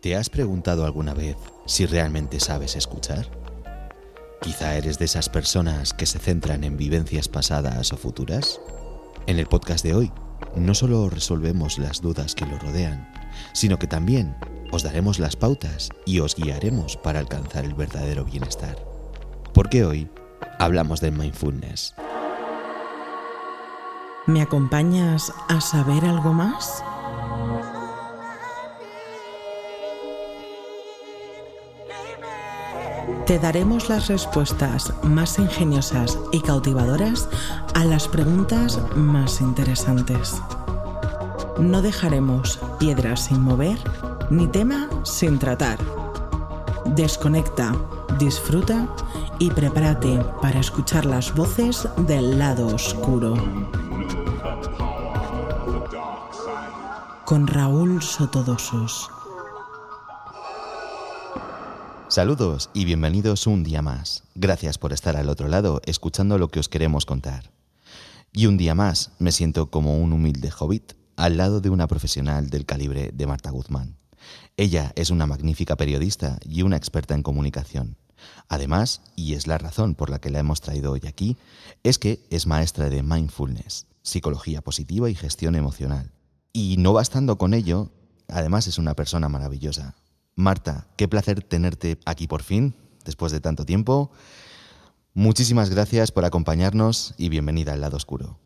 ¿Te has preguntado alguna vez si realmente sabes escuchar? Quizá eres de esas personas que se centran en vivencias pasadas o futuras. En el podcast de hoy, no solo resolvemos las dudas que lo rodean, sino que también os daremos las pautas y os guiaremos para alcanzar el verdadero bienestar. Porque hoy hablamos de mindfulness. ¿Me acompañas a saber algo más? Te daremos las respuestas más ingeniosas y cautivadoras a las preguntas más interesantes. No dejaremos piedras sin mover ni tema sin tratar. Desconecta, disfruta y prepárate para escuchar las voces del lado oscuro. Con Raúl Sotodosos. Saludos y bienvenidos un día más. Gracias por estar al otro lado escuchando lo que os queremos contar. Y un día más me siento como un humilde hobbit al lado de una profesional del calibre de Marta Guzmán. Ella es una magnífica periodista y una experta en comunicación. Además, y es la razón por la que la hemos traído hoy aquí, es que es maestra de mindfulness, psicología positiva y gestión emocional. Y no bastando con ello, además es una persona maravillosa, Marta, qué placer tenerte aquí por fin, después de tanto tiempo. Muchísimas gracias por acompañarnos y bienvenida al lado oscuro.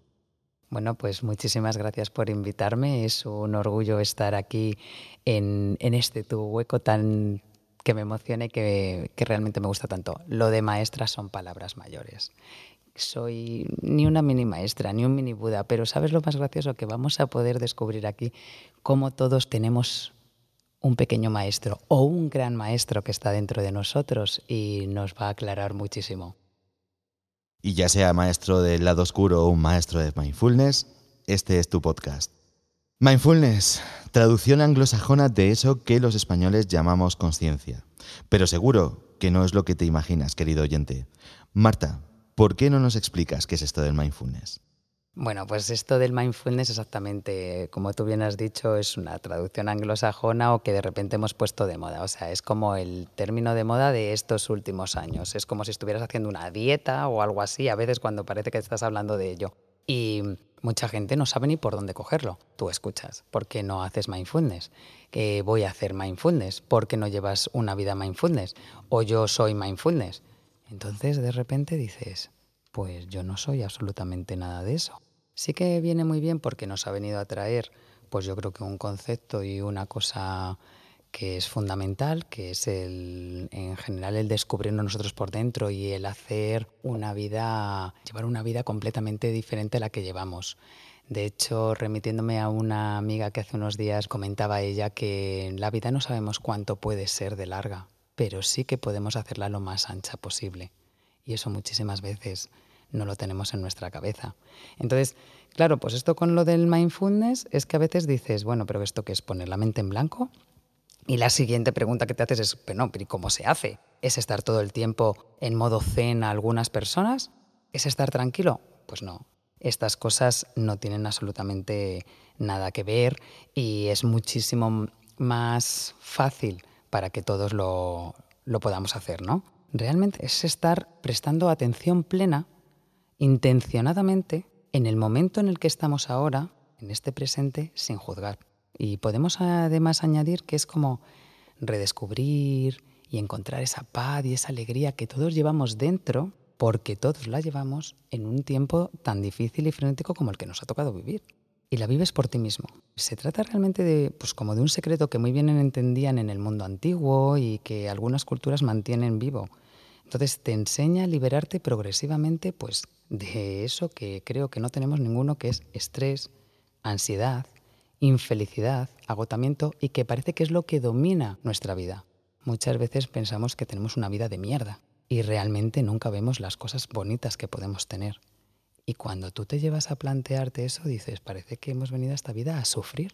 Bueno, pues muchísimas gracias por invitarme. Es un orgullo estar aquí en, este tu hueco tan que me emociona y que, que realmente me gusta tanto. Lo de maestra son palabras mayores soy ni una mini maestra, ni un mini Buda, pero ¿sabes lo más gracioso? Que vamos a poder descubrir aquí cómo todos tenemos un pequeño maestro o un gran maestro que está dentro de nosotros y nos va a aclarar muchísimo. Y ya sea maestro del lado oscuro o un maestro de mindfulness, este es tu podcast. Mindfulness, traducción anglosajona de eso que los españoles llamamos conciencia. Pero seguro que no es lo que te imaginas, querido oyente. Marta, ¿por qué no nos explicas qué es esto del mindfulness? Bueno, pues esto del mindfulness exactamente, como tú bien has dicho, es una traducción anglosajona o que de repente hemos puesto de moda. O sea, es como el término de moda de estos últimos años. Es como si estuvieras haciendo una dieta o algo así, a veces cuando parece que estás hablando de ello. Y mucha gente no sabe ni por dónde cogerlo. Tú escuchas, ¿por qué no haces mindfulness? Que voy a hacer mindfulness, ¿por qué no llevas una vida mindfulness? O yo soy mindfulness. Entonces de repente dices, pues yo no soy absolutamente nada de eso. Sí que viene muy bien porque nos ha venido a traer, pues yo creo que un concepto y una cosa que es fundamental, que es el, en general el descubrirnos nosotros por dentro y el hacer una vida, llevar una vida completamente diferente a la que llevamos. De hecho, remitiéndome a una amiga que hace unos días comentaba ella que la vida no sabemos cuánto puede ser de larga, pero sí que podemos hacerla lo más ancha posible. Y eso muchísimas veces no lo tenemos en nuestra cabeza. Entonces, claro, pues esto con lo del mindfulness es que a veces dices, bueno, pero esto qué es poner la mente en blanco? Y la siguiente pregunta que te haces es, pero no, pero ¿cómo se hace? ¿Es estar todo el tiempo en modo zen a algunas personas? ¿Es estar tranquilo? Pues no. Estas cosas no tienen absolutamente nada que ver y es muchísimo más fácil para que todos lo, lo podamos hacer, ¿no? Realmente es estar prestando atención plena intencionadamente en el momento en el que estamos ahora, en este presente, sin juzgar. Y podemos además añadir que es como redescubrir y encontrar esa paz y esa alegría que todos llevamos dentro, porque todos la llevamos en un tiempo tan difícil y frenético como el que nos ha tocado vivir. Y la vives por ti mismo. Se trata realmente de, pues como de un secreto que muy bien entendían en el mundo antiguo y que algunas culturas mantienen vivo. Entonces te enseña a liberarte progresivamente pues de eso que creo que no tenemos ninguno, que es estrés, ansiedad, infelicidad, agotamiento y que parece que es lo que domina nuestra vida. Muchas veces pensamos que tenemos una vida de mierda y realmente nunca vemos las cosas bonitas que podemos tener. Y cuando tú te llevas a plantearte eso, dices, parece que hemos venido a esta vida a sufrir.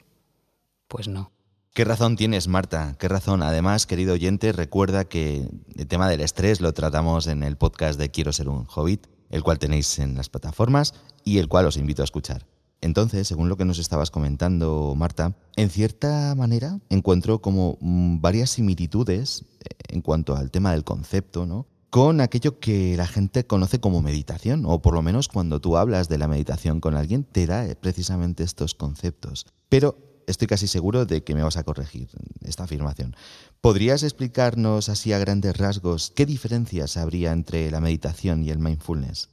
Pues no. ¿Qué razón tienes, Marta? ¿Qué razón? Además, querido oyente, recuerda que el tema del estrés lo tratamos en el podcast de Quiero ser un hobbit el cual tenéis en las plataformas y el cual os invito a escuchar. Entonces, según lo que nos estabas comentando, Marta, en cierta manera encuentro como mm, varias similitudes eh, en cuanto al tema del concepto, ¿no? Con aquello que la gente conoce como meditación, o por lo menos cuando tú hablas de la meditación con alguien, te da eh, precisamente estos conceptos. Pero estoy casi seguro de que me vas a corregir esta afirmación. ¿Podrías explicarnos así a grandes rasgos qué diferencias habría entre la meditación y el mindfulness?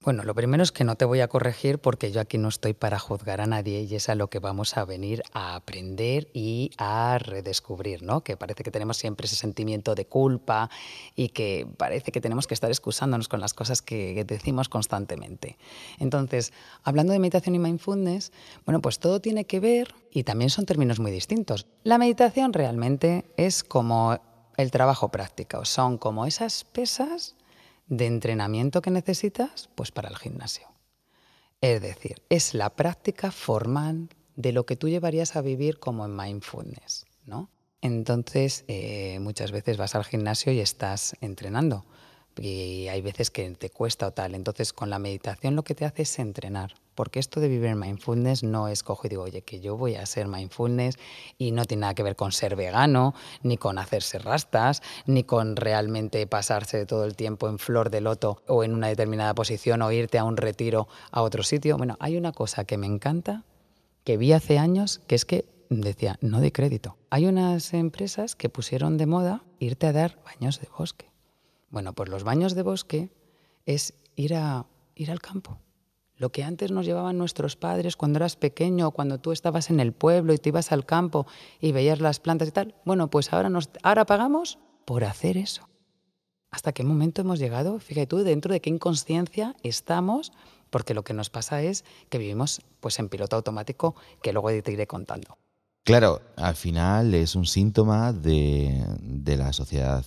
Bueno, lo primero es que no te voy a corregir porque yo aquí no estoy para juzgar a nadie y es a lo que vamos a venir a aprender y a redescubrir, ¿no? Que parece que tenemos siempre ese sentimiento de culpa y que parece que tenemos que estar excusándonos con las cosas que decimos constantemente. Entonces, hablando de meditación y mindfulness, bueno, pues todo tiene que ver y también son términos muy distintos. La meditación realmente es como el trabajo práctico, son como esas pesas de entrenamiento que necesitas, pues para el gimnasio. Es decir, es la práctica formal de lo que tú llevarías a vivir como en mindfulness, ¿no? Entonces, eh, muchas veces vas al gimnasio y estás entrenando. Y hay veces que te cuesta o tal. Entonces, con la meditación lo que te hace es entrenar porque esto de vivir en mindfulness no es cojo y digo, oye, que yo voy a ser mindfulness y no tiene nada que ver con ser vegano, ni con hacerse rastas, ni con realmente pasarse todo el tiempo en flor de loto o en una determinada posición o irte a un retiro a otro sitio. Bueno, hay una cosa que me encanta, que vi hace años, que es que decía, no de crédito. Hay unas empresas que pusieron de moda irte a dar baños de bosque. Bueno, pues los baños de bosque es ir, a, ir al campo lo que antes nos llevaban nuestros padres cuando eras pequeño cuando tú estabas en el pueblo y te ibas al campo y veías las plantas y tal, bueno, pues ahora, nos, ahora pagamos por hacer eso. ¿Hasta qué momento hemos llegado? Fíjate tú, dentro de qué inconsciencia estamos, porque lo que nos pasa es que vivimos pues en piloto automático, que luego te iré contando. Claro, al final es un síntoma de, de la sociedad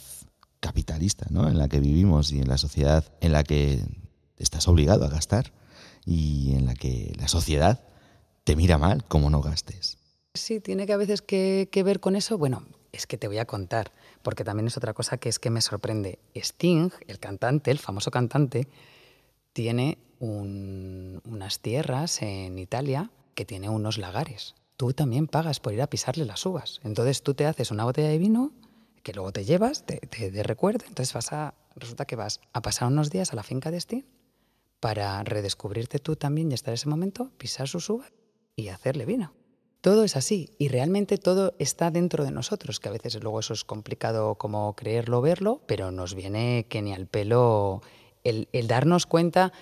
capitalista ¿no? en la que vivimos y en la sociedad en la que estás obligado a gastar y en la que la sociedad te mira mal como no gastes. Sí, tiene que a veces que, ver con eso. Bueno, es que te voy a contar, porque también es otra cosa que es que me sorprende. Sting, el cantante, el famoso cantante, tiene unas tierras en Italia que tiene unos lagares. Tú también pagas por ir a pisarle las uvas. Entonces tú te haces una botella de vino que luego te llevas de, de recuerdo. Entonces vas a, resulta que vas a pasar unos días a la finca de Sting para redescubrirte tú también y estar en ese momento, pisar sus uvas y hacerle vino. Todo es así y realmente todo está dentro de nosotros, que a veces luego eso es complicado como creerlo, verlo, pero nos viene que ni al pelo el, darnos cuenta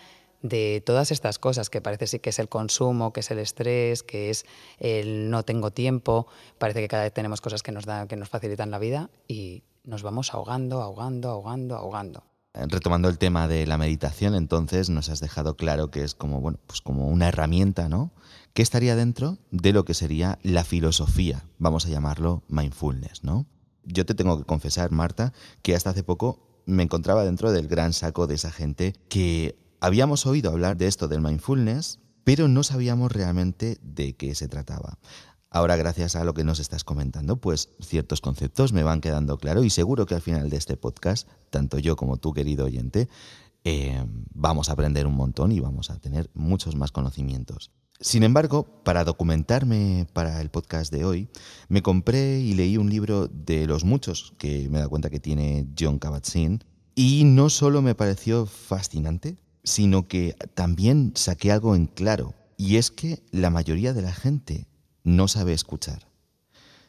de todas estas cosas, que parece sí que es el consumo, que es el estrés, que es el no tengo tiempo, parece que cada vez tenemos cosas que nos, dan, que nos facilitan la vida y nos vamos ahogando, ahogando, ahogando, ahogando retomando el tema de la meditación, entonces nos has dejado claro que es como, bueno, pues como una herramienta, ¿no? Que estaría dentro de lo que sería la filosofía, vamos a llamarlo mindfulness, ¿no? Yo te tengo que confesar, Marta, que hasta hace poco me encontraba dentro del gran saco de esa gente que habíamos oído hablar de esto del mindfulness, pero no sabíamos realmente de qué se trataba. Ahora, gracias a lo que nos estás comentando, pues ciertos conceptos me van quedando claros y seguro que al final de este podcast, tanto yo como tú, querido oyente, eh, vamos a aprender un montón y vamos a tener muchos más conocimientos. Sin embargo, para documentarme para el podcast de hoy, me compré y leí un libro de los muchos que me da cuenta que tiene John Kabat-Zinn y no solo me pareció fascinante, sino que también saqué algo en claro, y es que la mayoría de la gente no sabe escuchar.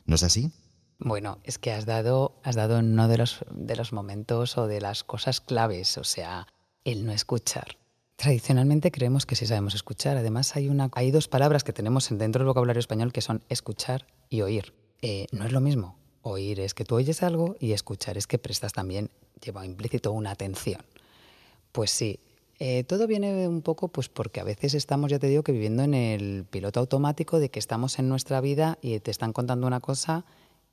¿No es así? Bueno, es que has dado, has dado uno de los, de los momentos o de las cosas claves, o sea, el no escuchar. Tradicionalmente creemos que sí sabemos escuchar. Además, hay, una, hay dos palabras que tenemos dentro del vocabulario español que son escuchar y oír. Eh, no es lo mismo. Oír es que tú oyes algo y escuchar es que prestas también, lleva implícito una atención. Pues sí, eh, todo viene un poco pues porque a veces estamos, ya te digo, que viviendo en el piloto automático de que estamos en nuestra vida y te están contando una cosa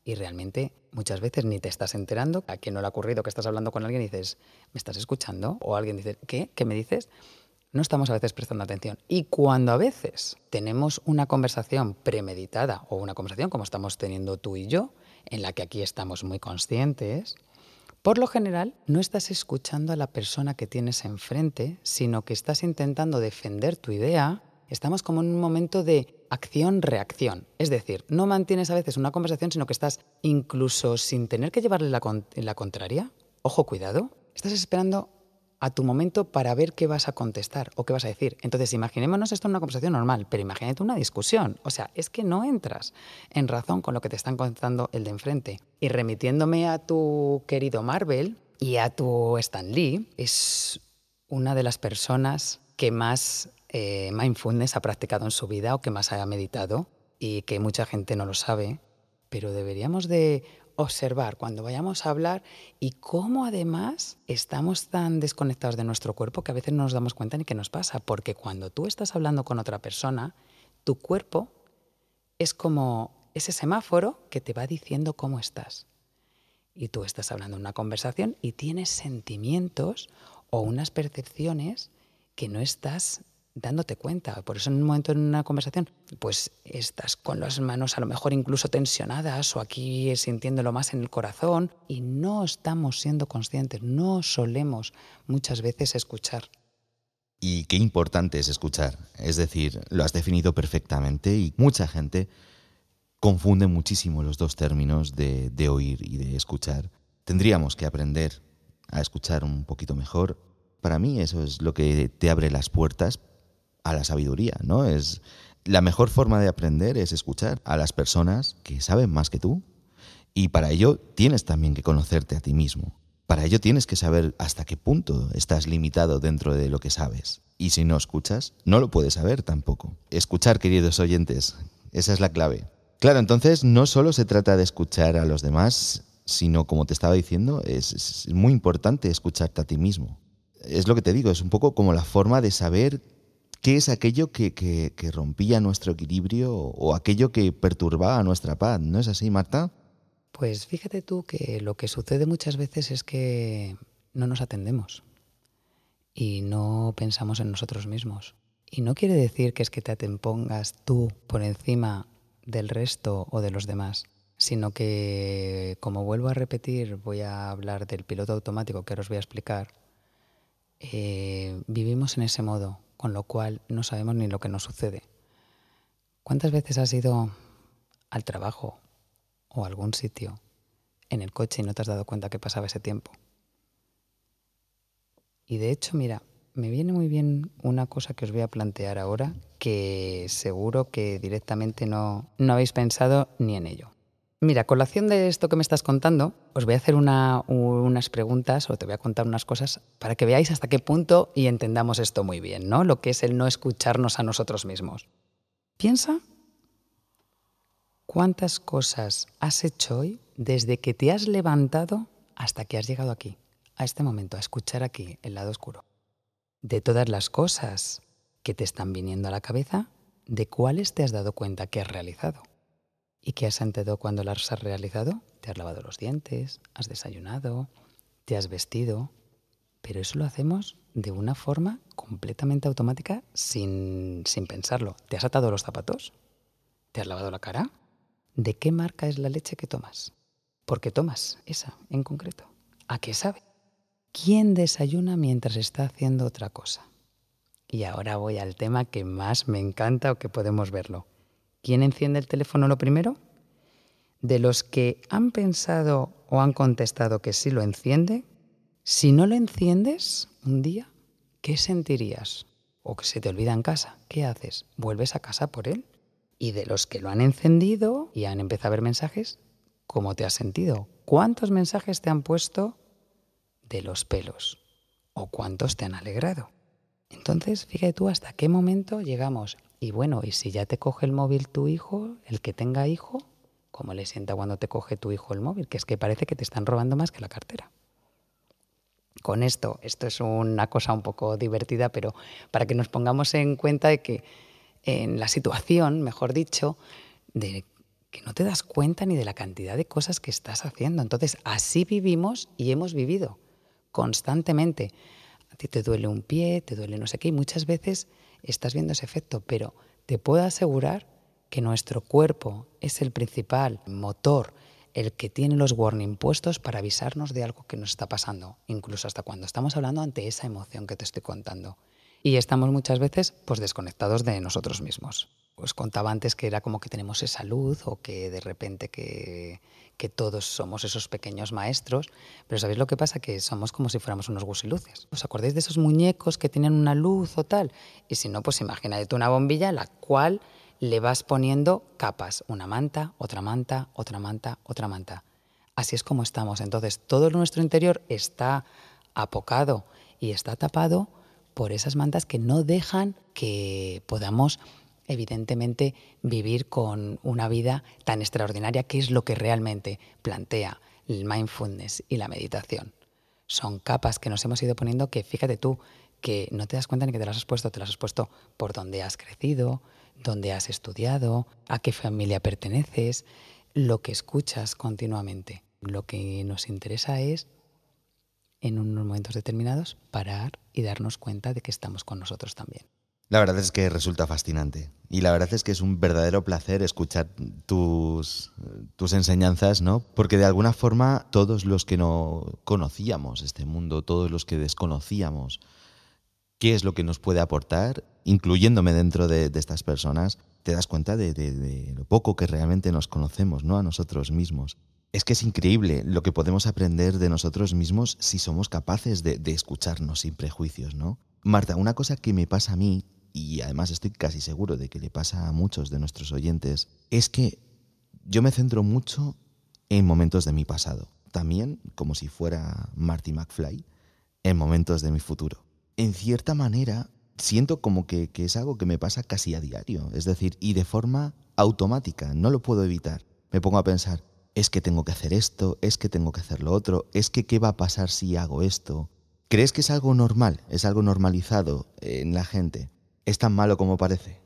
y realmente muchas veces ni te estás enterando. A quien no le ha ocurrido que estás hablando con alguien y dices, ¿me estás escuchando? O alguien dice, ¿qué? ¿Qué me dices? No estamos a veces prestando atención. Y cuando a veces tenemos una conversación premeditada o una conversación como estamos teniendo tú y yo, en la que aquí estamos muy conscientes, por lo general, no estás escuchando a la persona que tienes enfrente, sino que estás intentando defender tu idea Estamos como en un momento de acción-reacción. Es decir, no mantienes a veces una conversación, sino que estás incluso sin tener que llevarle la, la contraria. Ojo, cuidado. Estás esperando a tu momento para ver qué vas a contestar o qué vas a decir. Entonces, imaginémonos esto en una conversación normal, pero imagínate una discusión. O sea, es que no entras en razón con lo que te están contando el de enfrente. Y remitiéndome a tu querido Marvel y a tu Stan Lee, es una de las personas que más eh, mindfulness ha practicado en su vida o que más haya meditado y que mucha gente no lo sabe, pero deberíamos de observar cuando vayamos a hablar y cómo además estamos tan desconectados de nuestro cuerpo que a veces no nos damos cuenta ni qué nos pasa, porque cuando tú estás hablando con otra persona, tu cuerpo es como ese semáforo que te va diciendo cómo estás. Y tú estás hablando en una conversación y tienes sentimientos o unas percepciones que no estás dándote cuenta. Por eso en un momento en una conversación, pues estás con las manos a lo mejor incluso tensionadas o aquí sintiéndolo más en el corazón y no estamos siendo conscientes, no solemos muchas veces escuchar. Y qué importante es escuchar. Es decir, lo has definido perfectamente y mucha gente confunde muchísimo los dos términos de, de oír y de escuchar. Tendríamos que aprender a escuchar un poquito mejor. Para mí eso es lo que te abre las puertas a la sabiduría, ¿no? Es la mejor forma de aprender es escuchar a las personas que saben más que tú y para ello tienes también que conocerte a ti mismo. Para ello tienes que saber hasta qué punto estás limitado dentro de lo que sabes. Y si no escuchas, no lo puedes saber tampoco. Escuchar, queridos oyentes, esa es la clave. Claro, entonces no solo se trata de escuchar a los demás, sino como te estaba diciendo, es, es muy importante escucharte a ti mismo. Es lo que te digo, es un poco como la forma de saber ¿Qué es aquello que, rompía nuestro equilibrio o aquello que perturbaba nuestra paz? ¿No es así, Marta? Pues fíjate tú que lo que sucede muchas veces es que no nos atendemos y no pensamos en nosotros mismos. Y no quiere decir que es que te atempongas tú por encima del resto o de los demás, sino que, como vuelvo a repetir, voy a hablar del piloto automático que ahora os voy a explicar, eh, vivimos en ese modo, con lo cual no sabemos ni lo que nos sucede. ¿Cuántas veces has ido al trabajo o a algún sitio en el coche y no te has dado cuenta que pasaba ese tiempo? Y de hecho, mira, me viene muy bien una cosa que os voy a plantear ahora que seguro que directamente no, no habéis pensado ni en ello. Mira, colación de esto que me estás contando, os voy a hacer unas preguntas o te voy a contar unas cosas para que veáis hasta qué punto y entendamos esto muy bien, ¿no? Lo que es el no escucharnos a nosotros mismos. Piensa cuántas cosas has hecho hoy desde que te has levantado hasta que has llegado aquí, a este momento, a escuchar aquí el lado oscuro. De todas las cosas que te están viniendo a la cabeza, ¿de cuáles te has dado cuenta que has realizado? ¿Y qué has sentido cuando las has realizado? Te has lavado los dientes, has desayunado, te has vestido, pero eso lo hacemos de una forma completamente automática sin, sin pensarlo. ¿Te has atado los zapatos? ¿Te has lavado la cara? ¿De qué marca es la leche que tomas? ¿Por qué tomas esa en concreto? ¿A qué sabe? ¿Quién desayuna mientras está haciendo otra cosa? Y ahora voy al tema que más me encanta o que podemos verlo. ¿Quién enciende el teléfono lo primero? De los que han pensado o han contestado que sí lo enciende, si no lo enciendes un día, ¿qué sentirías? O que se te olvida en casa, ¿qué haces? ¿Vuelves a casa por él? Y de los que lo han encendido y han empezado a ver mensajes, ¿cómo te has sentido? ¿Cuántos mensajes te han puesto de los pelos? ¿O cuántos te han alegrado? Entonces, fíjate tú hasta qué momento llegamos y bueno, y si ya te coge el móvil tu hijo, el que tenga hijo, ¿cómo le sienta cuando te coge tu hijo el móvil? Que es que parece que te están robando más que la cartera. Con esto, esto es una cosa un poco divertida, pero para que nos pongamos en cuenta de que en la situación, mejor dicho, de que no te das cuenta ni de la cantidad de cosas que estás haciendo. Entonces, así vivimos y hemos vivido constantemente. A ti te duele un pie, te duele no sé qué, y muchas veces estás viendo ese efecto, pero te puedo asegurar que nuestro cuerpo es el principal motor, el que tiene los warning puestos para avisarnos de algo que nos está pasando, incluso hasta cuando estamos hablando ante esa emoción que te estoy contando. Y estamos muchas veces pues desconectados de nosotros mismos. Pues contaba antes que era como que tenemos esa luz o que de repente que, que todos somos esos pequeños maestros, pero ¿sabéis lo que pasa? Que somos como si fuéramos unos gusiluces. ¿Os acordáis de esos muñecos que tienen una luz o tal? Y si no, pues imagínate una bombilla la cual le vas poniendo capas, una manta, otra manta, otra manta, otra manta. Así es como estamos. Entonces, todo nuestro interior está apocado y está tapado por esas mantas que no dejan que podamos evidentemente vivir con una vida tan extraordinaria que es lo que realmente plantea el mindfulness y la meditación. Son capas que nos hemos ido poniendo que fíjate tú que no te das cuenta ni que te las has puesto, te las has puesto por donde has crecido, dónde has estudiado, a qué familia perteneces, lo que escuchas continuamente. Lo que nos interesa es, en unos momentos determinados, parar y darnos cuenta de que estamos con nosotros también. La verdad es que resulta fascinante y la verdad es que es un verdadero placer escuchar tus, tus enseñanzas, ¿no? Porque de alguna forma todos los que no conocíamos este mundo, todos los que desconocíamos qué es lo que nos puede aportar, incluyéndome dentro de, estas personas, te das cuenta de, lo poco que realmente nos conocemos, ¿no? A nosotros mismos. Es que es increíble lo que podemos aprender de nosotros mismos si somos capaces de, escucharnos sin prejuicios, ¿no? Marta, una cosa que me pasa a mí, y además estoy casi seguro de que le pasa a muchos de nuestros oyentes, es que yo me centro mucho en momentos de mi pasado. También, como si fuera Marty McFly, en momentos de mi futuro en cierta manera, siento como que, es algo que me pasa casi a diario, es decir, y de forma automática, no lo puedo evitar. Me pongo a pensar, es que tengo que hacer esto, es que tengo que hacer lo otro, es que qué va a pasar si hago esto. ¿Crees que es algo normal, es algo normalizado en la gente? ¿Es tan malo como parece?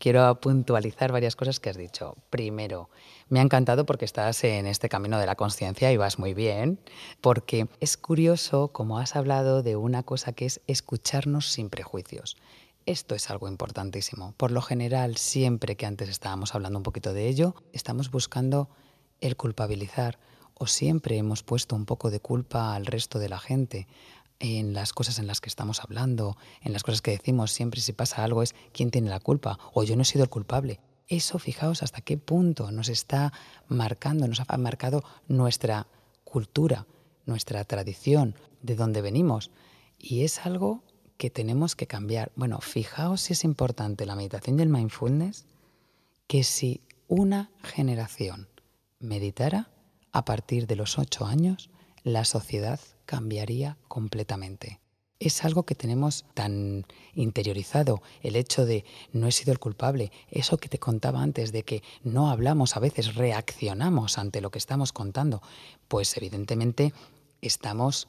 Quiero puntualizar varias cosas que has dicho. Primero, me ha encantado porque estás en este camino de la conciencia y vas muy bien, porque es curioso como has hablado de una cosa que es escucharnos sin prejuicios. Esto es algo importantísimo. Por lo general, siempre que antes estábamos hablando un poquito de ello, estamos buscando el culpabilizar o siempre hemos puesto un poco de culpa al resto de la gente en las cosas en las que estamos hablando, en las cosas que decimos, siempre si pasa algo es quién tiene la culpa o yo no he sido el culpable. Eso, fijaos hasta qué punto nos está marcando, nos ha marcado nuestra cultura, nuestra tradición, de dónde venimos. Y es algo que tenemos que cambiar. Bueno, fijaos si es importante la meditación y el mindfulness, que si una generación meditara a partir de los ocho años, la sociedad cambiaría completamente. Es algo que tenemos tan interiorizado, el hecho de no he sido el culpable, eso que te contaba antes de que no hablamos, a veces reaccionamos ante lo que estamos contando, pues evidentemente estamos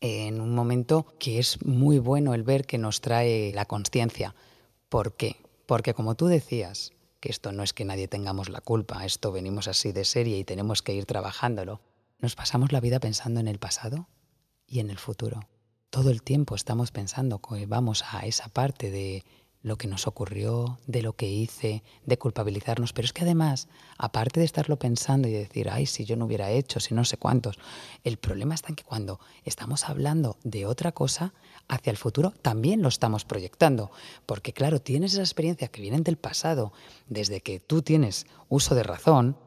en un momento que es muy bueno el ver que nos trae la conciencia. ¿Por qué? Porque como tú decías, que esto no es que nadie tengamos la culpa, esto venimos así de serie y tenemos que ir trabajándolo. Nos pasamos la vida pensando en el pasado y en el futuro. Todo el tiempo estamos pensando que vamos a esa parte de lo que nos ocurrió, de lo que hice, de culpabilizarnos. Pero es que además, aparte de estarlo pensando y decir, ay, si yo no hubiera hecho, si no sé cuántos, el problema está en que cuando estamos hablando de otra cosa, hacia el futuro también lo estamos proyectando. Porque claro, tienes esa experiencia que vienen del pasado, desde que tú tienes uso de razón,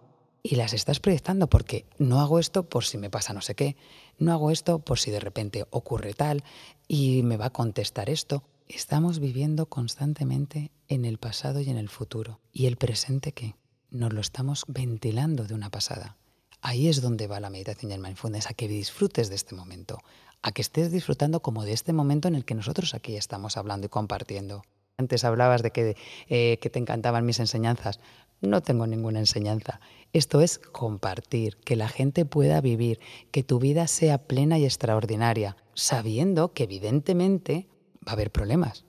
y las estás proyectando porque no hago esto por si me pasa no sé qué, no hago esto por si de repente ocurre tal y me va a contestar esto. Estamos viviendo constantemente en el pasado y en el futuro. ¿Y el presente qué? Nos lo estamos ventilando de una pasada. Ahí es donde va la meditación y el mindfulness, a que disfrutes de este momento, a que estés disfrutando como de este momento en el que nosotros aquí estamos hablando y compartiendo. Antes hablabas de que, eh, que te encantaban mis enseñanzas. No tengo ninguna enseñanza. Esto es compartir, que la gente pueda vivir, que tu vida sea plena y extraordinaria, sabiendo que evidentemente va a haber problemas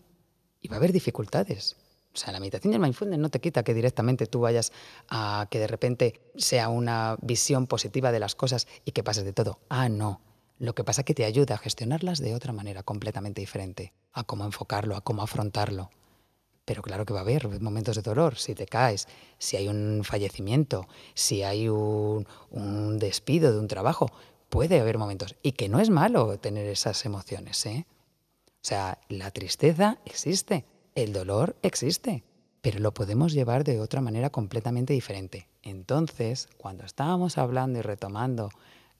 y va a haber dificultades. O sea, la meditación y el mindfulness no te quita que directamente tú vayas a que de repente sea una visión positiva de las cosas y que pases de todo. Ah, no. Lo que pasa es que te ayuda a gestionarlas de otra manera completamente diferente, a cómo enfocarlo, a cómo afrontarlo. Pero claro que va a haber momentos de dolor, si te caes, si hay un fallecimiento, si hay un, despido de un trabajo, puede haber momentos. Y que no es malo tener esas emociones, ¿eh? O sea, la tristeza existe, el dolor existe, pero lo podemos llevar de otra manera completamente diferente. Entonces, cuando estábamos hablando y retomando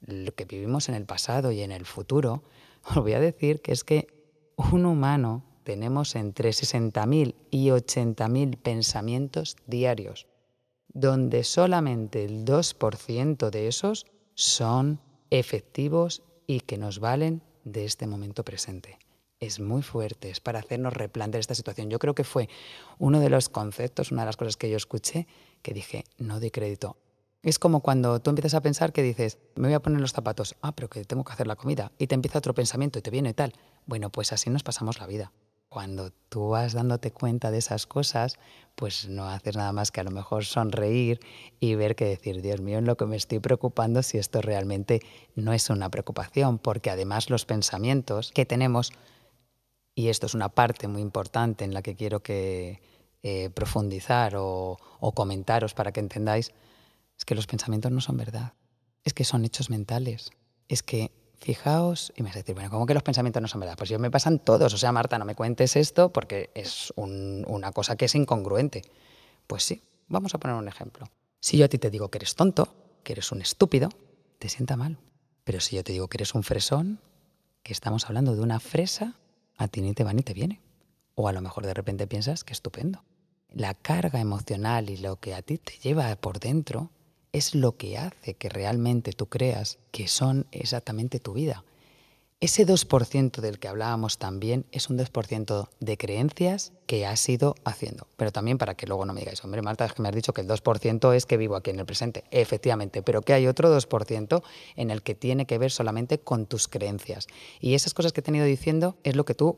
lo que vivimos en el pasado y en el futuro, os voy a decir que es que un humano tenemos entre 60.000 y 80.000 pensamientos diarios, donde solamente el 2% de esos son efectivos y que nos valen de este momento presente. Es muy fuerte, es para hacernos replantear esta situación. Yo creo que fue uno de los conceptos, una de las cosas que yo escuché, que dije, no doy crédito. Es como cuando tú empiezas a pensar que dices, me voy a poner los zapatos, ah, pero que tengo que hacer la comida, y te empieza otro pensamiento y te viene tal. Bueno, pues así nos pasamos la vida. Cuando tú vas dándote cuenta de esas cosas, pues no haces nada más que a lo mejor sonreír y ver que decir, Dios mío, en lo que me estoy preocupando si esto realmente no es una preocupación, porque además los pensamientos que tenemos, y esto es una parte muy importante en la que quiero que eh, profundizar o comentaros para que entendáis, es que los pensamientos no son verdad, es que son hechos mentales, es que fijaos, y me vas a decir, bueno, ¿cómo que los pensamientos no son verdad? Pues yo me pasan todos, o sea, Marta, no me cuentes esto porque es una cosa que es incongruente. Pues sí, vamos a poner un ejemplo. Si yo a ti te digo que eres tonto, que eres un estúpido, te sienta mal. Pero si yo te digo que eres un fresón, que estamos hablando de una fresa, a ti ni te va ni te viene. O a lo mejor de repente piensas que estupendo. La carga emocional y lo que a ti te lleva por dentro es lo que hace que realmente tú creas que son exactamente tu vida. Ese 2% del que hablábamos también es un 2% de creencias que has ido haciendo. Pero también para que luego no me digáis, hombre, Marta, es que me has dicho que el 2% es que vivo aquí en el presente. Efectivamente, pero que hay otro 2% en el que tiene que ver solamente con tus creencias. Y esas cosas que he tenido diciendo es lo que tú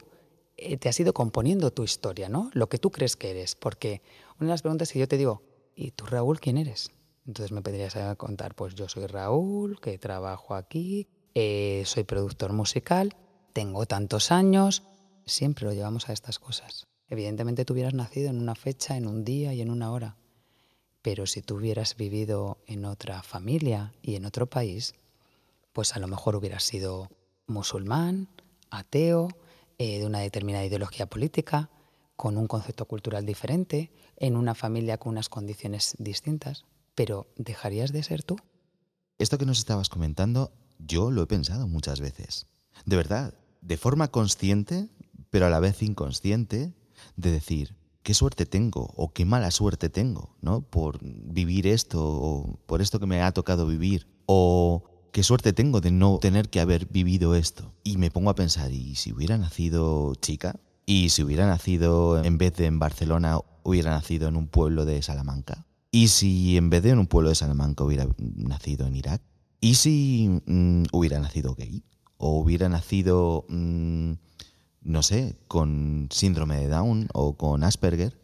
eh, te has ido componiendo tu historia, ¿no? Lo que tú crees que eres. Porque una de las preguntas que yo te digo, ¿y tú, Raúl, quién eres? Entonces me podrías contar, pues yo soy Raúl, que trabajo aquí, eh, soy productor musical, tengo tantos años, siempre lo llevamos a estas cosas. Evidentemente tú hubieras nacido en una fecha, en un día y en una hora, pero si tú hubieras vivido en otra familia y en otro país, pues a lo mejor hubieras sido musulmán, ateo, eh, de una determinada ideología política, con un concepto cultural diferente, en una familia con unas condiciones distintas pero ¿dejarías de ser tú? Esto que nos estabas comentando, yo lo he pensado muchas veces. De verdad, de forma consciente, pero a la vez inconsciente, de decir, qué suerte tengo o qué mala suerte tengo, ¿no? Por vivir esto o por esto que me ha tocado vivir o qué suerte tengo de no tener que haber vivido esto. Y me pongo a pensar, ¿y si hubiera nacido chica? ¿Y si hubiera nacido en vez de en Barcelona, hubiera nacido en un pueblo de Salamanca? ¿Y si en vez de en un pueblo de Salamanca hubiera nacido en Irak? ¿Y si mm, hubiera nacido gay? ¿O hubiera nacido, mm, no sé, con síndrome de Down o con Asperger?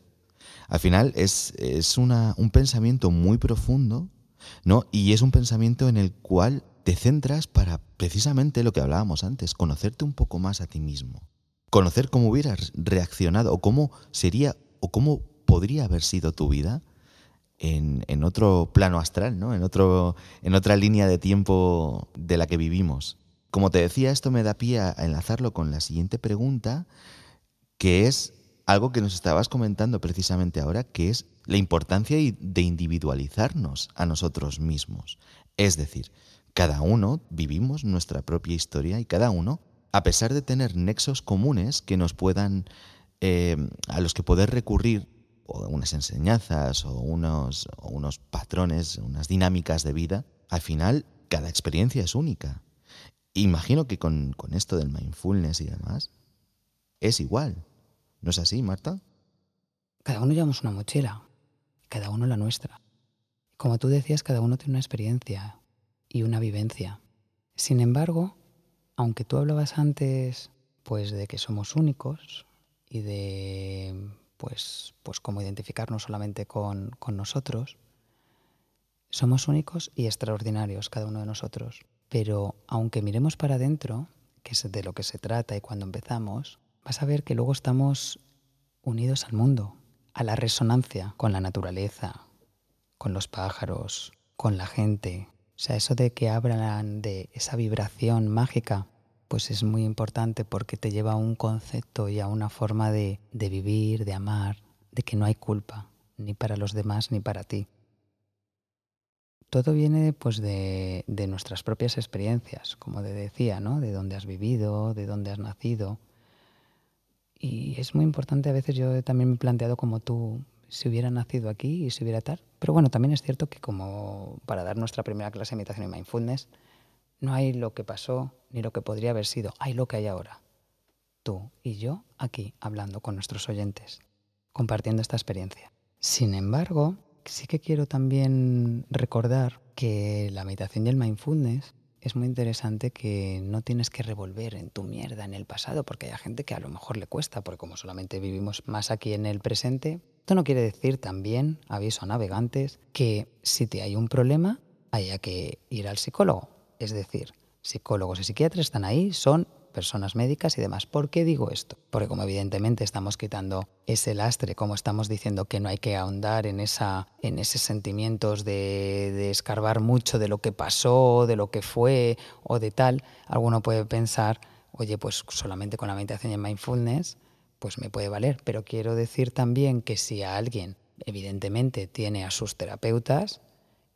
Al final es, es una, un pensamiento muy profundo, ¿no? Y es un pensamiento en el cual te centras para precisamente lo que hablábamos antes, conocerte un poco más a ti mismo. Conocer cómo hubieras reaccionado o cómo sería o cómo podría haber sido tu vida en, otro plano astral, ¿no? en, otro, en otra línea de tiempo de la que vivimos. Como te decía, esto me da pie a enlazarlo con la siguiente pregunta, que es algo que nos estabas comentando precisamente ahora, que es la importancia de individualizarnos a nosotros mismos. Es decir, cada uno vivimos nuestra propia historia y cada uno, a pesar de tener nexos comunes que nos puedan, eh, a los que poder recurrir o unas enseñanzas o unos, unos patrones, unas dinámicas de vida, al final cada experiencia es única. Imagino que con, con esto del mindfulness y demás es igual. ¿No es así, Marta? Cada uno llevamos una mochila, cada uno la nuestra. Como tú decías, cada uno tiene una experiencia y una vivencia. Sin embargo, aunque tú hablabas antes pues de que somos únicos y de pues, pues cómo identificarnos solamente con, con nosotros. Somos únicos y extraordinarios cada uno de nosotros. Pero aunque miremos para adentro, que es de lo que se trata y cuando empezamos, vas a ver que luego estamos unidos al mundo, a la resonancia con la naturaleza, con los pájaros, con la gente. O sea, eso de que hablan de esa vibración mágica pues es muy importante porque te lleva a un concepto y a una forma de, vivir, de amar, de que no hay culpa, ni para los demás ni para ti. Todo viene pues de, de nuestras propias experiencias, como te decía, ¿no? De dónde has vivido, de dónde has nacido. Y es muy importante, a veces yo también me he planteado como tú, si hubiera nacido aquí y si hubiera tal. Pero bueno, también es cierto que como para dar nuestra primera clase de meditación y mindfulness, no hay lo que pasó ni lo que podría haber sido, hay lo que hay ahora. Tú y yo aquí hablando con nuestros oyentes, compartiendo esta experiencia. Sin embargo, sí que quiero también recordar que la meditación y el mindfulness es muy interesante que no tienes que revolver en tu mierda en el pasado, porque hay gente que a lo mejor le cuesta, porque como solamente vivimos más aquí en el presente, esto no quiere decir también, aviso a navegantes, que si te hay un problema haya que ir al psicólogo. Es decir, psicólogos y psiquiatras están ahí, son personas médicas y demás. ¿Por qué digo esto? Porque como evidentemente estamos quitando ese lastre, como estamos diciendo que no hay que ahondar en, esa, en esos sentimientos de, de escarbar mucho de lo que pasó, de lo que fue o de tal, alguno puede pensar, oye, pues solamente con la meditación y mindfulness, pues me puede valer. Pero quiero decir también que si a alguien evidentemente tiene a sus terapeutas,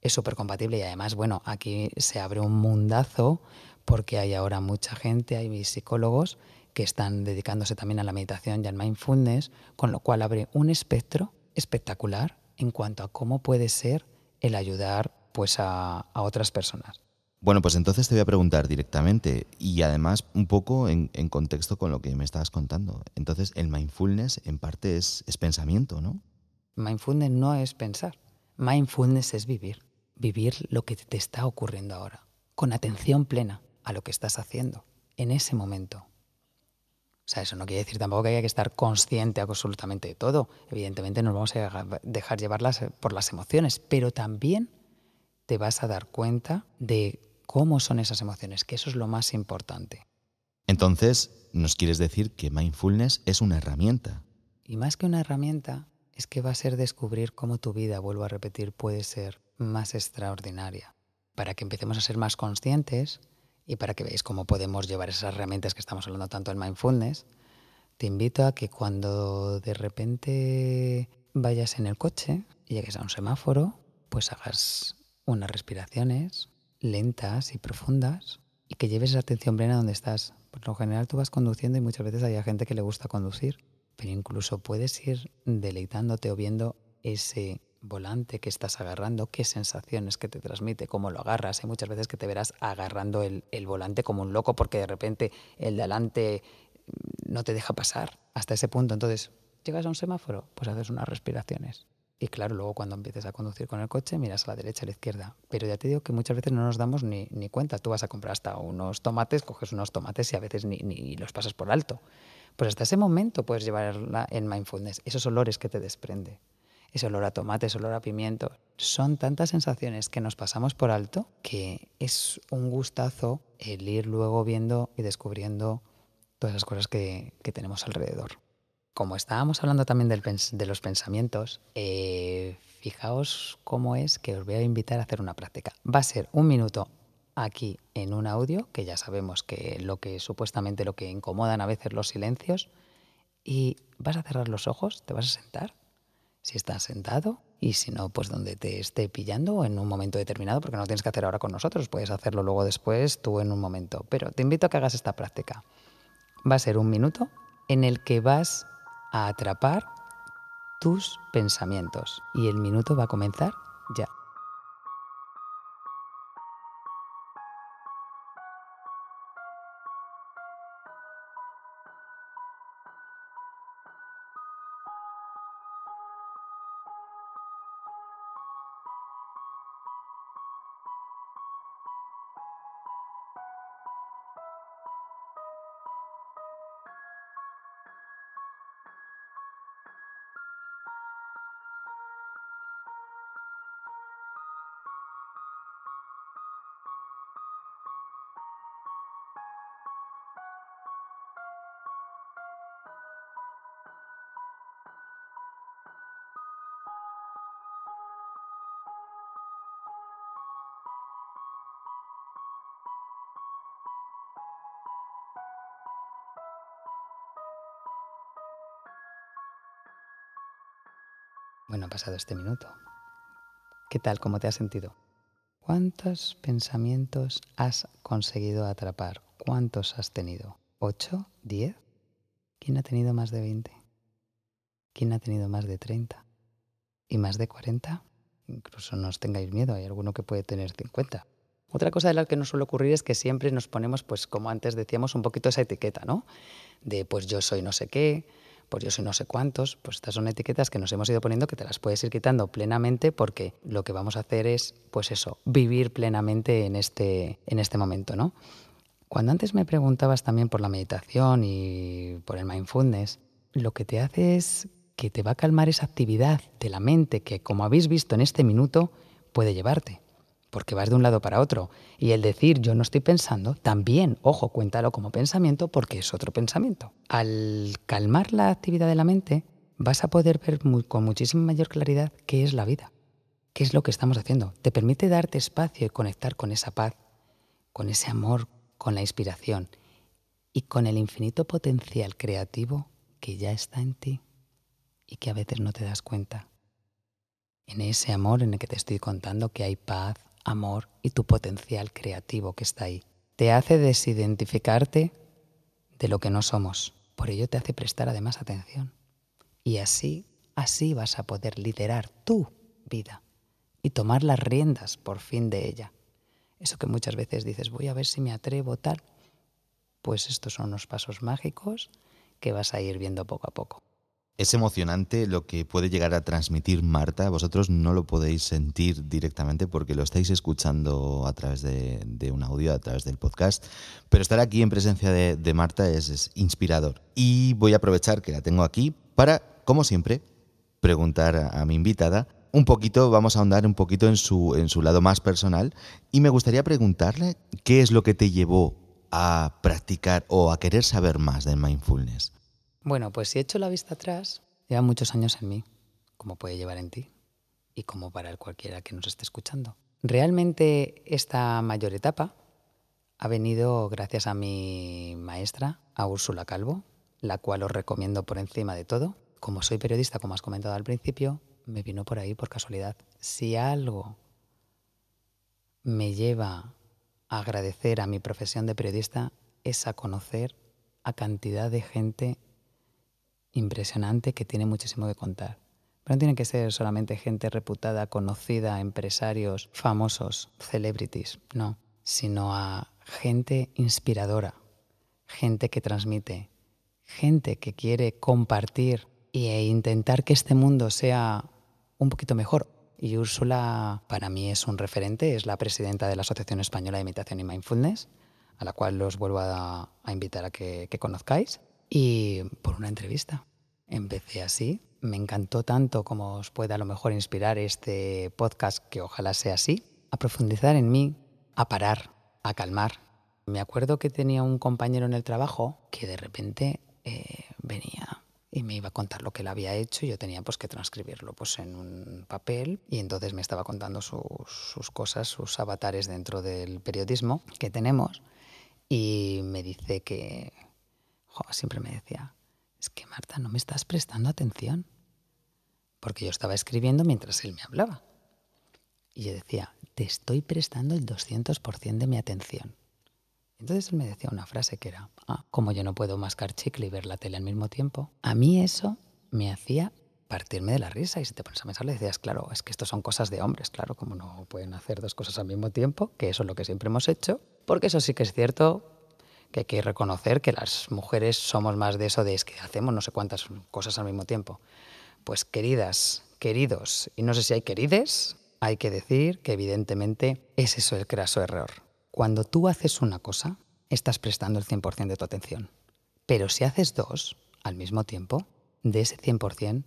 es súper compatible y además, bueno, aquí se abre un mundazo porque hay ahora mucha gente, hay psicólogos que están dedicándose también a la meditación y al mindfulness, con lo cual abre un espectro espectacular en cuanto a cómo puede ser el ayudar pues a, a otras personas. Bueno, pues entonces te voy a preguntar directamente y además un poco en, en, contexto con lo que me estabas contando. Entonces, el mindfulness en parte es, es pensamiento, ¿no? Mindfulness no es pensar. Mindfulness es vivir. Vivir lo que te está ocurriendo ahora, con atención plena a lo que estás haciendo en ese momento. O sea, eso no quiere decir tampoco que haya que estar consciente absolutamente de todo. Evidentemente nos vamos a dejar llevar por las emociones, pero también te vas a dar cuenta de cómo son esas emociones, que eso es lo más importante. Entonces, nos quieres decir que mindfulness es una herramienta. Y más que una herramienta, es que va a ser descubrir cómo tu vida, vuelvo a repetir, puede ser más extraordinaria. Para que empecemos a ser más conscientes y para que veáis cómo podemos llevar esas herramientas que estamos hablando tanto en mindfulness, te invito a que cuando de repente vayas en el coche y llegues a un semáforo, pues hagas unas respiraciones lentas y profundas y que lleves esa atención plena donde estás. Por lo general tú vas conduciendo y muchas veces hay gente que le gusta conducir, pero incluso puedes ir deleitándote o viendo ese volante que estás agarrando, qué sensaciones que te transmite, cómo lo agarras. Hay muchas veces que te verás agarrando el, volante como un loco porque de repente el de adelante no te deja pasar hasta ese punto. Entonces, llegas a un semáforo, pues haces unas respiraciones. Y claro, luego cuando empieces a conducir con el coche, miras a la derecha a la izquierda. Pero ya te digo que muchas veces no nos damos ni, ni cuenta. Tú vas a comprar hasta unos tomates, coges unos tomates y a veces ni, ni los pasas por alto. Pues hasta ese momento puedes llevarla en mindfulness, esos olores que te desprende ese olor a tomate, ese olor a pimiento. Son tantas sensaciones que nos pasamos por alto que es un gustazo el ir luego viendo y descubriendo todas esas cosas que, que tenemos alrededor. Como estábamos hablando también de los pensamientos, eh, fijaos cómo es que os voy a invitar a hacer una práctica. Va a ser un minuto aquí en un audio, que ya sabemos que lo que supuestamente lo que incomodan a veces los silencios, y vas a cerrar los ojos, te vas a sentar si estás sentado y si no, pues donde te esté pillando en un momento determinado, porque no tienes que hacer ahora con nosotros, puedes hacerlo luego después tú en un momento. Pero te invito a que hagas esta práctica. Va a ser un minuto en el que vas a atrapar tus pensamientos y el minuto va a comenzar ya. Bueno, ha pasado este minuto. ¿Qué tal? ¿Cómo te has sentido? ¿Cuántos pensamientos has conseguido atrapar? ¿Cuántos has tenido? ¿Ocho? ¿Diez? ¿Quién ha tenido más de veinte? ¿Quién ha tenido más de treinta? ¿Y más de cuarenta? Incluso no os tengáis miedo, hay alguno que puede tener cincuenta. Otra cosa de la que nos suele ocurrir es que siempre nos ponemos, pues como antes decíamos, un poquito esa etiqueta, ¿no? De pues yo soy no sé qué, pues yo soy no sé cuántos, pues estas son etiquetas que nos hemos ido poniendo que te las puedes ir quitando plenamente porque lo que vamos a hacer es, pues eso, vivir plenamente en este, en este momento, ¿no? Cuando antes me preguntabas también por la meditación y por el mindfulness, lo que te hace es que te va a calmar esa actividad de la mente que, como habéis visto en este minuto, puede llevarte porque vas de un lado para otro. Y el decir yo no estoy pensando, también, ojo, cuéntalo como pensamiento porque es otro pensamiento. Al calmar la actividad de la mente, vas a poder ver con muchísima mayor claridad qué es la vida, qué es lo que estamos haciendo. Te permite darte espacio y conectar con esa paz, con ese amor, con la inspiración y con el infinito potencial creativo que ya está en ti y que a veces no te das cuenta. En ese amor en el que te estoy contando que hay paz, amor y tu potencial creativo que está ahí. Te hace desidentificarte de lo que no somos. Por ello te hace prestar además atención. Y así, así vas a poder liderar tu vida y tomar las riendas por fin de ella. Eso que muchas veces dices, voy a ver si me atrevo tal. Pues estos son los pasos mágicos que vas a ir viendo poco a poco. Es emocionante lo que puede llegar a transmitir Marta. Vosotros no lo podéis sentir directamente porque lo estáis escuchando a través de, un audio, a través del podcast. Pero estar aquí en presencia de, Marta es, inspirador. Y voy a aprovechar que la tengo aquí para, como siempre, preguntar a, mi invitada un poquito, vamos a ahondar un poquito en su, en su lado más personal. Y me gustaría preguntarle qué es lo que te llevó a practicar o a querer saber más del mindfulness. Bueno, pues si he hecho la vista atrás, lleva muchos años en mí, como puede llevar en ti y como para el cualquiera que nos esté escuchando. Realmente esta mayor etapa ha venido gracias a mi maestra, a Úrsula Calvo, la cual os recomiendo por encima de todo. Como soy periodista, como has comentado al principio, me vino por ahí por casualidad. Si algo me lleva a agradecer a mi profesión de periodista es a conocer a cantidad de gente impresionante que tiene muchísimo que contar. Pero no tiene que ser solamente gente reputada, conocida, empresarios, famosos, celebrities, no, sino a gente inspiradora, gente que transmite, gente que quiere compartir e intentar que este mundo sea un poquito mejor. Y Úrsula para mí es un referente, es la presidenta de la Asociación Española de Imitación y Mindfulness, a la cual os vuelvo a, invitar a que conozcáis y por una entrevista. Empecé así. Me encantó tanto como os pueda a lo mejor inspirar este podcast, que ojalá sea así, a profundizar en mí, a parar, a calmar. Me acuerdo que tenía un compañero en el trabajo que de repente eh, venía y me iba a contar lo que él había hecho y yo tenía pues que transcribirlo pues en un papel y entonces me estaba contando sus, sus cosas, sus avatares dentro del periodismo que tenemos y me dice que siempre me decía, es que Marta, no me estás prestando atención. Porque yo estaba escribiendo mientras él me hablaba. Y yo decía, te estoy prestando el 200% de mi atención. Entonces él me decía una frase que era, ah, como yo no puedo mascar chicle y ver la tele al mismo tiempo, a mí eso me hacía partirme de la risa. Y si te pones a pensar, le decías, claro, es que esto son cosas de hombres, claro, como no pueden hacer dos cosas al mismo tiempo, que eso es lo que siempre hemos hecho, porque eso sí que es cierto, que hay que reconocer que las mujeres somos más de eso de es que hacemos no sé cuántas cosas al mismo tiempo. Pues queridas, queridos, y no sé si hay querides, hay que decir que evidentemente es eso el craso error. Cuando tú haces una cosa, estás prestando el 100% de tu atención. Pero si haces dos al mismo tiempo, de ese 100%,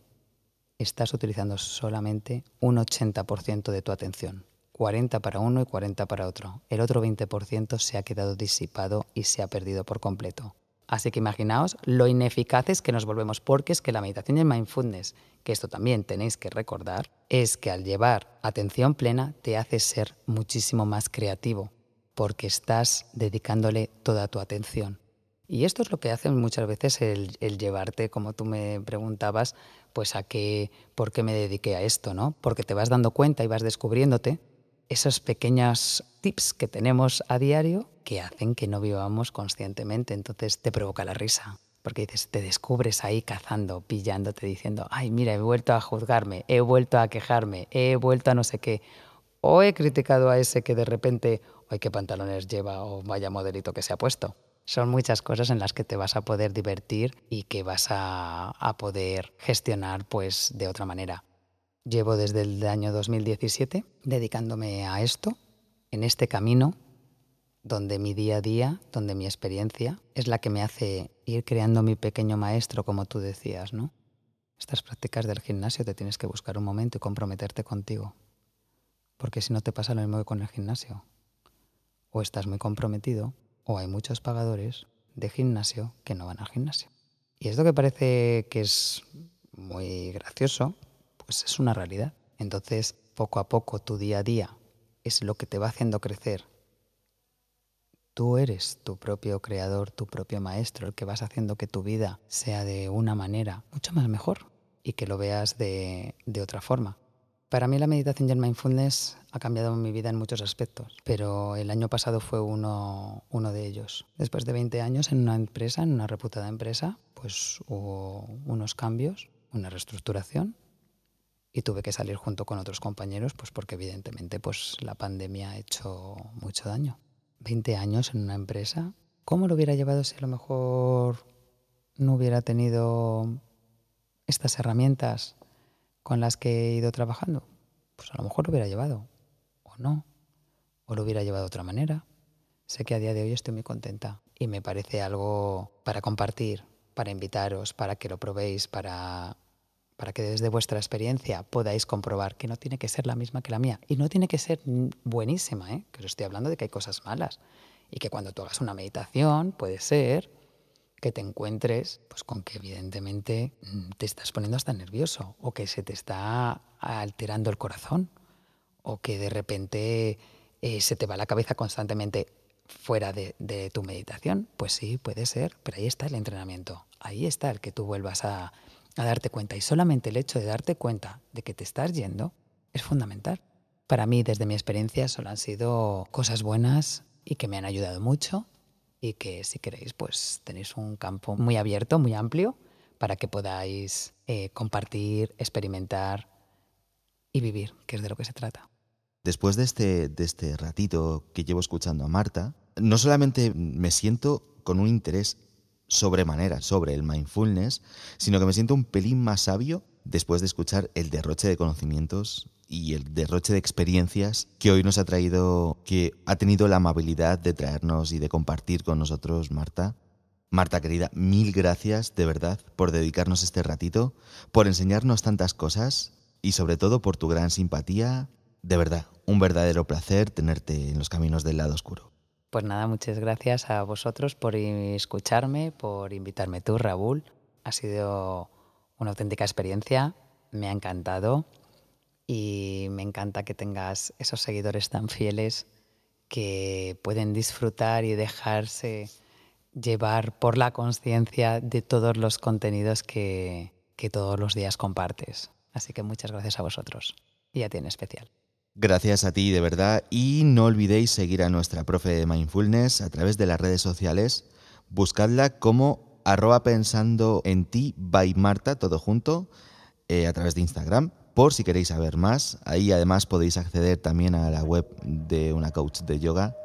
estás utilizando solamente un 80% de tu atención. 40 para uno y 40 para otro. El otro 20% se ha quedado disipado y se ha perdido por completo. Así que imaginaos lo ineficaces que nos volvemos, porque es que la meditación y el mindfulness, que esto también tenéis que recordar, es que al llevar atención plena te hace ser muchísimo más creativo, porque estás dedicándole toda tu atención. Y esto es lo que hace muchas veces el, el, llevarte, como tú me preguntabas, pues a qué, por qué me dediqué a esto, ¿no? Porque te vas dando cuenta y vas descubriéndote esos pequeños tips que tenemos a diario que hacen que no vivamos conscientemente. Entonces te provoca la risa. Porque dices, te descubres ahí cazando, pillándote, diciendo, ay, mira, he vuelto a juzgarme, he vuelto a quejarme, he vuelto a no sé qué. O he criticado a ese que de repente, ay, qué pantalones lleva o vaya modelito que se ha puesto. Son muchas cosas en las que te vas a poder divertir y que vas a, a poder gestionar pues de otra manera. Llevo desde el año 2017 dedicándome a esto, en este camino, donde mi día a día, donde mi experiencia es la que me hace ir creando mi pequeño maestro, como tú decías, ¿no? Estas prácticas del gimnasio te tienes que buscar un momento y comprometerte contigo, porque si no te pasa lo mismo que con el gimnasio. O estás muy comprometido, o hay muchos pagadores de gimnasio que no van al gimnasio. Y esto que parece que es muy gracioso, pues es una realidad. Entonces, poco a poco, tu día a día es lo que te va haciendo crecer. Tú eres tu propio creador, tu propio maestro, el que vas haciendo que tu vida sea de una manera mucho más mejor y que lo veas de, de otra forma. Para mí la meditación y el mindfulness ha cambiado mi vida en muchos aspectos, pero el año pasado fue uno, uno de ellos. Después de 20 años en una empresa, en una reputada empresa, pues hubo unos cambios, una reestructuración y tuve que salir junto con otros compañeros, pues porque evidentemente pues la pandemia ha hecho mucho daño. 20 años en una empresa, ¿cómo lo hubiera llevado si a lo mejor no hubiera tenido estas herramientas con las que he ido trabajando? Pues a lo mejor lo hubiera llevado, o no, o lo hubiera llevado de otra manera. Sé que a día de hoy estoy muy contenta y me parece algo para compartir, para invitaros, para que lo probéis, para para que desde vuestra experiencia podáis comprobar que no tiene que ser la misma que la mía. Y no tiene que ser buenísima, ¿eh? que os estoy hablando de que hay cosas malas. Y que cuando tú hagas una meditación puede ser que te encuentres pues, con que evidentemente mm, te estás poniendo hasta nervioso o que se te está alterando el corazón o que de repente eh, se te va la cabeza constantemente fuera de, de tu meditación. Pues sí, puede ser, pero ahí está el entrenamiento. Ahí está el que tú vuelvas a a darte cuenta. Y solamente el hecho de darte cuenta de que te estás yendo es fundamental. Para mí, desde mi experiencia, solo han sido cosas buenas y que me han ayudado mucho y que si queréis, pues tenéis un campo muy abierto, muy amplio, para que podáis eh, compartir, experimentar y vivir, que es de lo que se trata. Después de este, de este ratito que llevo escuchando a Marta, no solamente me siento con un interés sobremanera sobre el mindfulness, sino que me siento un pelín más sabio después de escuchar el derroche de conocimientos y el derroche de experiencias que hoy nos ha traído, que ha tenido la amabilidad de traernos y de compartir con nosotros Marta. Marta querida, mil gracias de verdad por dedicarnos este ratito, por enseñarnos tantas cosas y sobre todo por tu gran simpatía. De verdad, un verdadero placer tenerte en los caminos del lado oscuro. Pues nada, muchas gracias a vosotros por escucharme, por invitarme tú, Raúl. Ha sido una auténtica experiencia, me ha encantado y me encanta que tengas esos seguidores tan fieles que pueden disfrutar y dejarse llevar por la conciencia de todos los contenidos que, todos los días compartes. Así que muchas gracias a vosotros y a ti en especial. Gracias a ti de verdad y no olvidéis seguir a nuestra profe de mindfulness a través de las redes sociales. Buscadla como arroba pensando en ti by Marta, todo junto, eh, a través de Instagram, por si queréis saber más. Ahí además podéis acceder también a la web de una coach de yoga,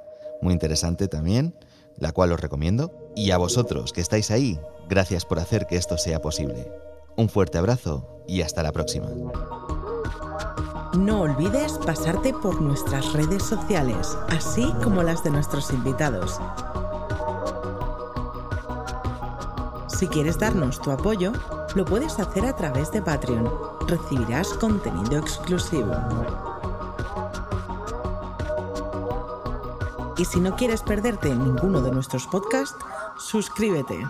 muy interesante también, la cual os recomiendo. Y a vosotros que estáis ahí, gracias por hacer que esto sea posible. Un fuerte abrazo y hasta la próxima. No olvides pasarte por nuestras redes sociales, así como las de nuestros invitados. Si quieres darnos tu apoyo, lo puedes hacer a través de Patreon. Recibirás contenido exclusivo. Y si no quieres perderte ninguno de nuestros podcasts, suscríbete.